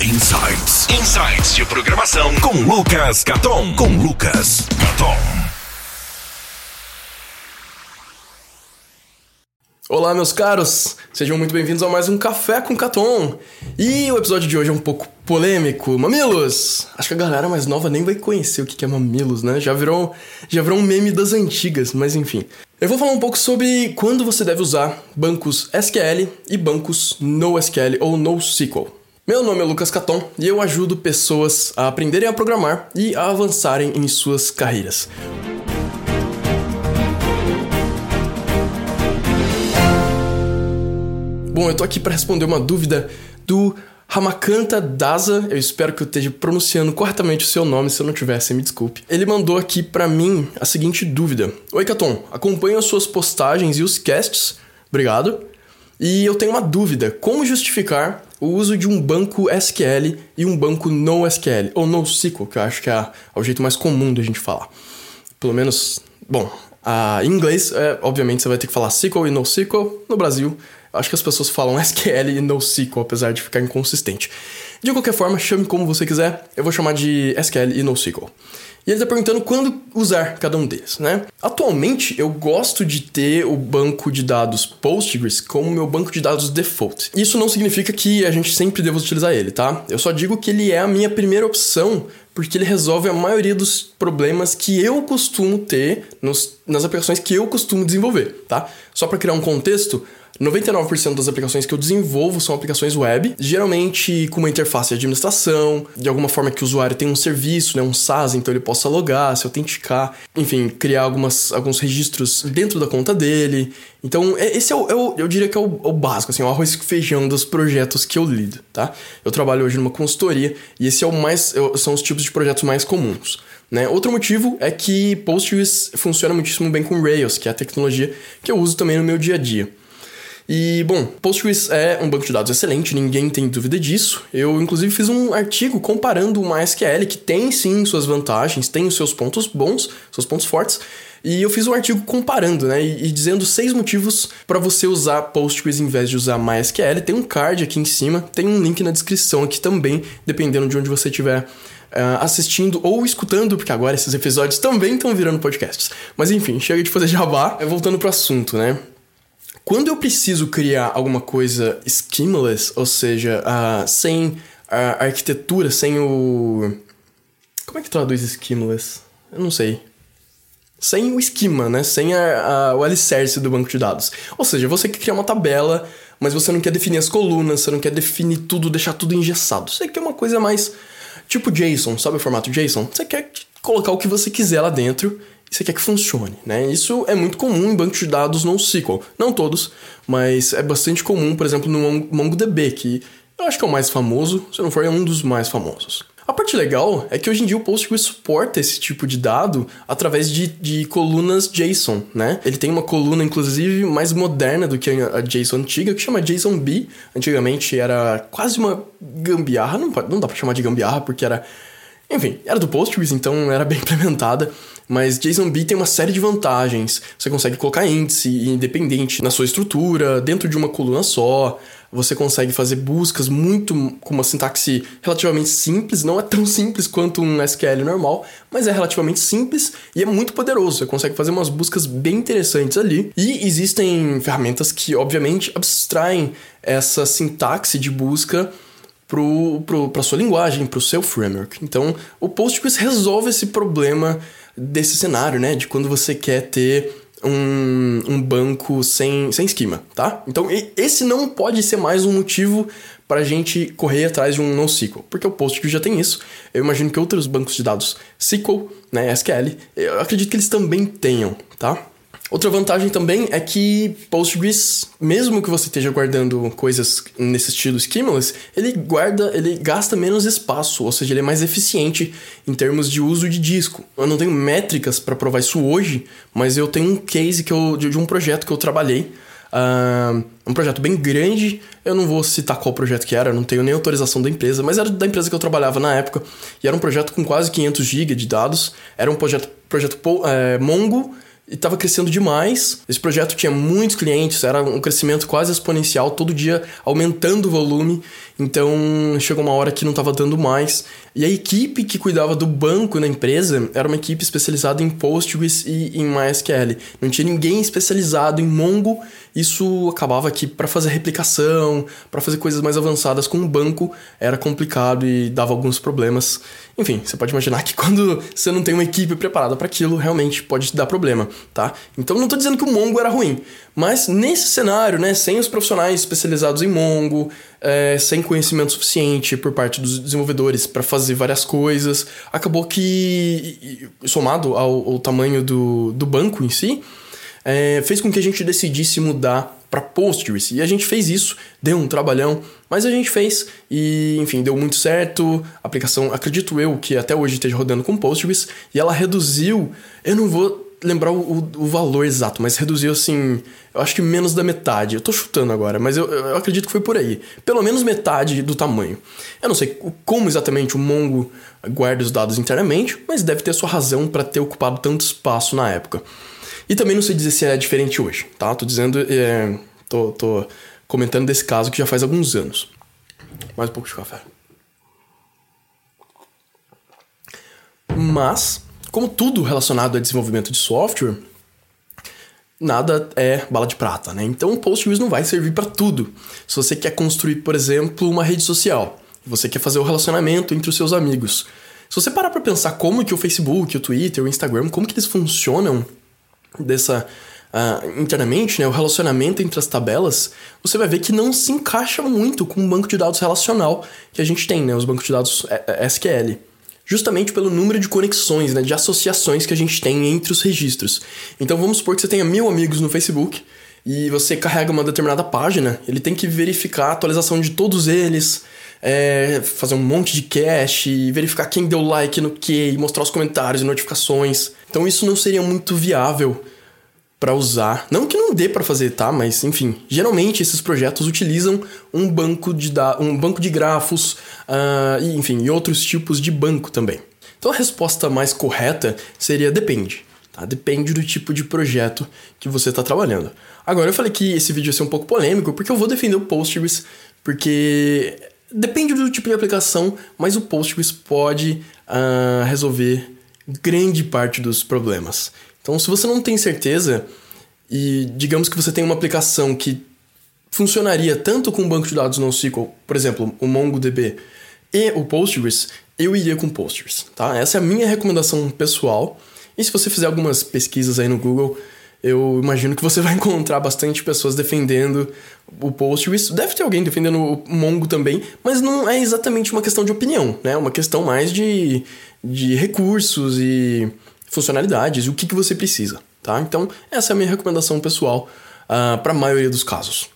Insights. Insights de programação com Lucas Caton. Com Lucas Caton. Olá, meus caros! Sejam muito bem-vindos a mais um Café com Caton. E o episódio de hoje é um pouco polêmico. Mamilos! Acho que a galera mais nova nem vai conhecer o que é mamilos, né? Já virou, já virou um meme das antigas, mas enfim. Eu vou falar um pouco sobre quando você deve usar bancos SQL e bancos NoSQL ou NoSQL. Meu nome é Lucas Caton e eu ajudo pessoas a aprenderem a programar e a avançarem em suas carreiras. Bom, eu tô aqui para responder uma dúvida do Ramakanta Daza, eu espero que eu esteja pronunciando corretamente o seu nome, se eu não tivesse, me desculpe. Ele mandou aqui para mim a seguinte dúvida: Oi, Caton, acompanho as suas postagens e os casts, obrigado. E eu tenho uma dúvida: como justificar o uso de um banco SQL e um banco NoSQL, ou NoSQL, que eu acho que é, é o jeito mais comum da gente falar. Pelo menos, bom, em inglês, é, obviamente, você vai ter que falar SQL e NoSQL. No Brasil, Acho que as pessoas falam SQL e NoSQL, apesar de ficar inconsistente. De qualquer forma, chame como você quiser, eu vou chamar de SQL e NoSQL. E ele está perguntando quando usar cada um deles, né? Atualmente, eu gosto de ter o banco de dados Postgres como meu banco de dados default. Isso não significa que a gente sempre deva utilizar ele, tá? Eu só digo que ele é a minha primeira opção porque ele resolve a maioria dos problemas que eu costumo ter nos, nas aplicações que eu costumo desenvolver, tá? Só para criar um contexto, 99% das aplicações que eu desenvolvo são aplicações web, geralmente com uma interface de administração, de alguma forma que o usuário tem um serviço, né, um SaaS, então ele possa logar, se autenticar, enfim, criar algumas, alguns registros dentro da conta dele. Então, é, esse é o, é o eu diria que é o, é o, básico, assim, o arroz e feijão dos projetos que eu lido, tá? Eu trabalho hoje numa consultoria e esse é o mais, são os tipos de projetos mais comuns. Né? Outro motivo é que Postgres funciona muitíssimo bem com Rails, que é a tecnologia que eu uso também no meu dia a dia. E, bom, Postgres é um banco de dados excelente, ninguém tem dúvida disso. Eu, inclusive, fiz um artigo comparando o MySQL, que tem sim suas vantagens, tem os seus pontos bons, seus pontos fortes, e eu fiz um artigo comparando, né, e, e dizendo seis motivos para você usar Postgres em vez de usar MySQL. Tem um card aqui em cima, tem um link na descrição aqui também, dependendo de onde você estiver Uh, assistindo ou escutando, porque agora esses episódios também estão virando podcasts. Mas enfim, chega de fazer jabá. Voltando pro assunto, né? Quando eu preciso criar alguma coisa schemaless, ou seja, uh, sem a arquitetura, sem o. Como é que traduz schemaless? Eu não sei. Sem o esquema, né? Sem a, a, o alicerce do banco de dados. Ou seja, você quer criar uma tabela, mas você não quer definir as colunas, você não quer definir tudo, deixar tudo engessado. Você quer uma coisa mais tipo JSON, sabe o formato JSON? Você quer colocar o que você quiser lá dentro você quer que funcione, né? Isso é muito comum em bancos de dados NoSQL. Não todos, mas é bastante comum, por exemplo, no MongoDB, que eu acho que é o mais famoso, se não for, é um dos mais famosos. A parte legal é que hoje em dia o Postgres suporta esse tipo de dado através de, de colunas JSON, né? Ele tem uma coluna, inclusive, mais moderna do que a JSON antiga, que chama JSONB. Antigamente era quase uma gambiarra, não, não dá pra chamar de gambiarra, porque era... Enfim, era do Postgres, então era bem implementada. Mas JSONB tem uma série de vantagens. Você consegue colocar índice independente na sua estrutura, dentro de uma coluna só. Você consegue fazer buscas muito com uma sintaxe relativamente simples, não é tão simples quanto um SQL normal, mas é relativamente simples e é muito poderoso. Você consegue fazer umas buscas bem interessantes ali. E existem ferramentas que, obviamente, abstraem essa sintaxe de busca para sua linguagem, para o seu framework. Então, o Postgres resolve esse problema desse cenário, né? De quando você quer ter um, um banco sem, sem esquema, tá? Então, esse não pode ser mais um motivo para a gente correr atrás de um NoSQL, porque o Postgres já tem isso. Eu imagino que outros bancos de dados SQL, né, SQL, eu acredito que eles também tenham, tá? Outra vantagem também é que Postgres, mesmo que você esteja guardando coisas nesse estilo schemaless, ele guarda, ele gasta menos espaço, ou seja, ele é mais eficiente em termos de uso de disco. Eu não tenho métricas para provar isso hoje, mas eu tenho um case que eu, de, um projeto que eu trabalhei, uh, um projeto bem grande. Eu não vou citar qual projeto que era, não tenho nem autorização da empresa, mas era da empresa que eu trabalhava na época e era um projeto com quase 500 GB de dados. Era um projeto, projeto é, Mongo e estava crescendo demais. Esse projeto tinha muitos clientes, era um crescimento quase exponencial, todo dia aumentando o volume. Então chegou uma hora que não estava dando mais. E a equipe que cuidava do banco na empresa era uma equipe especializada em Postgres e em MySQL. Não tinha ninguém especializado em Mongo. Isso acabava que para fazer replicação, para fazer coisas mais avançadas com o banco, era complicado e dava alguns problemas. Enfim, você pode imaginar que quando você não tem uma equipe preparada para aquilo, realmente pode te dar problema, tá? Então não estou dizendo que o Mongo era ruim, mas nesse cenário, né, sem os profissionais especializados em Mongo, é, sem conhecimento suficiente por parte dos desenvolvedores para fazer várias coisas. Acabou que, somado ao, ao tamanho do, do banco em si, é, fez com que a gente decidisse mudar para Postgres. E a gente fez isso, deu um trabalhão, mas a gente fez e, enfim, deu muito certo. A aplicação, acredito eu, que até hoje esteja rodando com Postgres, e ela reduziu. Eu não vou lembrar o, o, valor exato, mas reduziu assim, eu acho que menos da metade. Eu tô chutando agora, mas eu, eu acredito que foi por aí. Pelo menos metade do tamanho. Eu não sei como exatamente o Mongo guarda os dados internamente, mas deve ter sua razão para ter ocupado tanto espaço na época. E também não sei dizer se é diferente hoje, tá? Tô dizendo, é, tô, tô comentando desse caso que já faz alguns anos. Mais um pouco de café. Mas como tudo relacionado a desenvolvimento de software, nada é bala de prata, né? Então o Postgres não vai servir para tudo. Se você quer construir, por exemplo, uma rede social, você quer fazer o relacionamento entre os seus amigos. Se você parar para pensar como que o Facebook, o Twitter, o Instagram, como que eles funcionam dessa uh, internamente, né, o relacionamento entre as tabelas, você vai ver que não se encaixa muito com o banco de dados relacional que a gente tem, né, os bancos de dados eh, eh, SQL justamente pelo número de conexões, né, de associações que a gente tem entre os registros. Então vamos supor que você tenha mil amigos no Facebook e você carrega uma determinada página, ele tem que verificar a atualização de todos eles, é, fazer um monte de cache, verificar quem deu like no que, mostrar os comentários e notificações. Então isso não seria muito viável para usar. Não que não dê para fazer, tá? Mas enfim, geralmente esses projetos utilizam um banco de da um banco de grafos, uh, e, enfim, e outros tipos de banco também. Então a resposta mais correta seria depende. Tá? Depende do tipo de projeto que você está trabalhando. Agora eu falei que esse vídeo ia ser um pouco polêmico porque eu vou defender o Postgres porque depende do tipo de aplicação, mas o Postgres pode uh, resolver grande parte dos problemas. Então, se você não tem certeza e digamos que você tem uma aplicação que funcionaria tanto com um banco de dados NoSQL, por exemplo, o MongoDB e o Postgres, eu iria com Postgres, tá? Essa é a minha recomendação pessoal. E se você fizer algumas pesquisas aí no Google, eu imagino que você vai encontrar bastante pessoas defendendo o Postgres. Deve ter alguém defendendo o Mongo também, mas não é exatamente uma questão de opinião, né? É uma questão mais de, de recursos e funcionalidades e o que, que você precisa, tá? Então, essa é a minha recomendação pessoal uh, ah, para a maioria dos casos.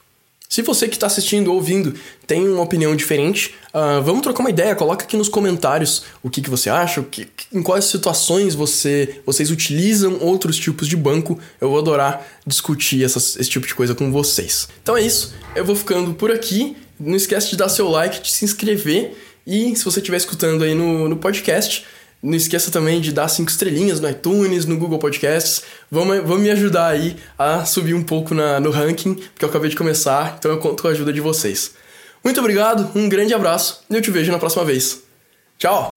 Se você que está assistindo ou ouvindo tem uma opinião diferente, uh, vamos trocar uma ideia. Coloca aqui nos comentários o que, que você acha, o que, em quais situações você, vocês utilizam outros tipos de banco. Eu vou adorar discutir essas, esse tipo de coisa com vocês. Então é isso, eu vou ficando por aqui. Não esquece de dar seu like, de se inscrever e se você estiver escutando aí no, no podcast, não esqueça também de dar cinco estrelinhas no iTunes, no Google Podcasts. Vamos, me ajudar aí a subir um pouco na, no ranking, porque eu acabei de começar, então eu conto com a ajuda de vocês. Muito obrigado, um grande abraço e eu te vejo na próxima vez. Tchau!